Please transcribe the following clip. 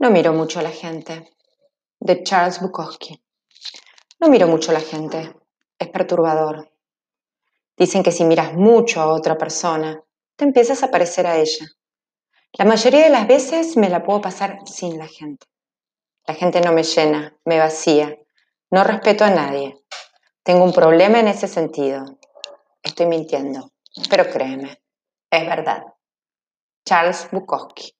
No miro mucho a la gente. De Charles Bukowski. No miro mucho a la gente. Es perturbador. Dicen que si miras mucho a otra persona, te empiezas a parecer a ella. La mayoría de las veces me la puedo pasar sin la gente. La gente no me llena, me vacía. No respeto a nadie. Tengo un problema en ese sentido. Estoy mintiendo, pero créeme, es verdad. Charles Bukowski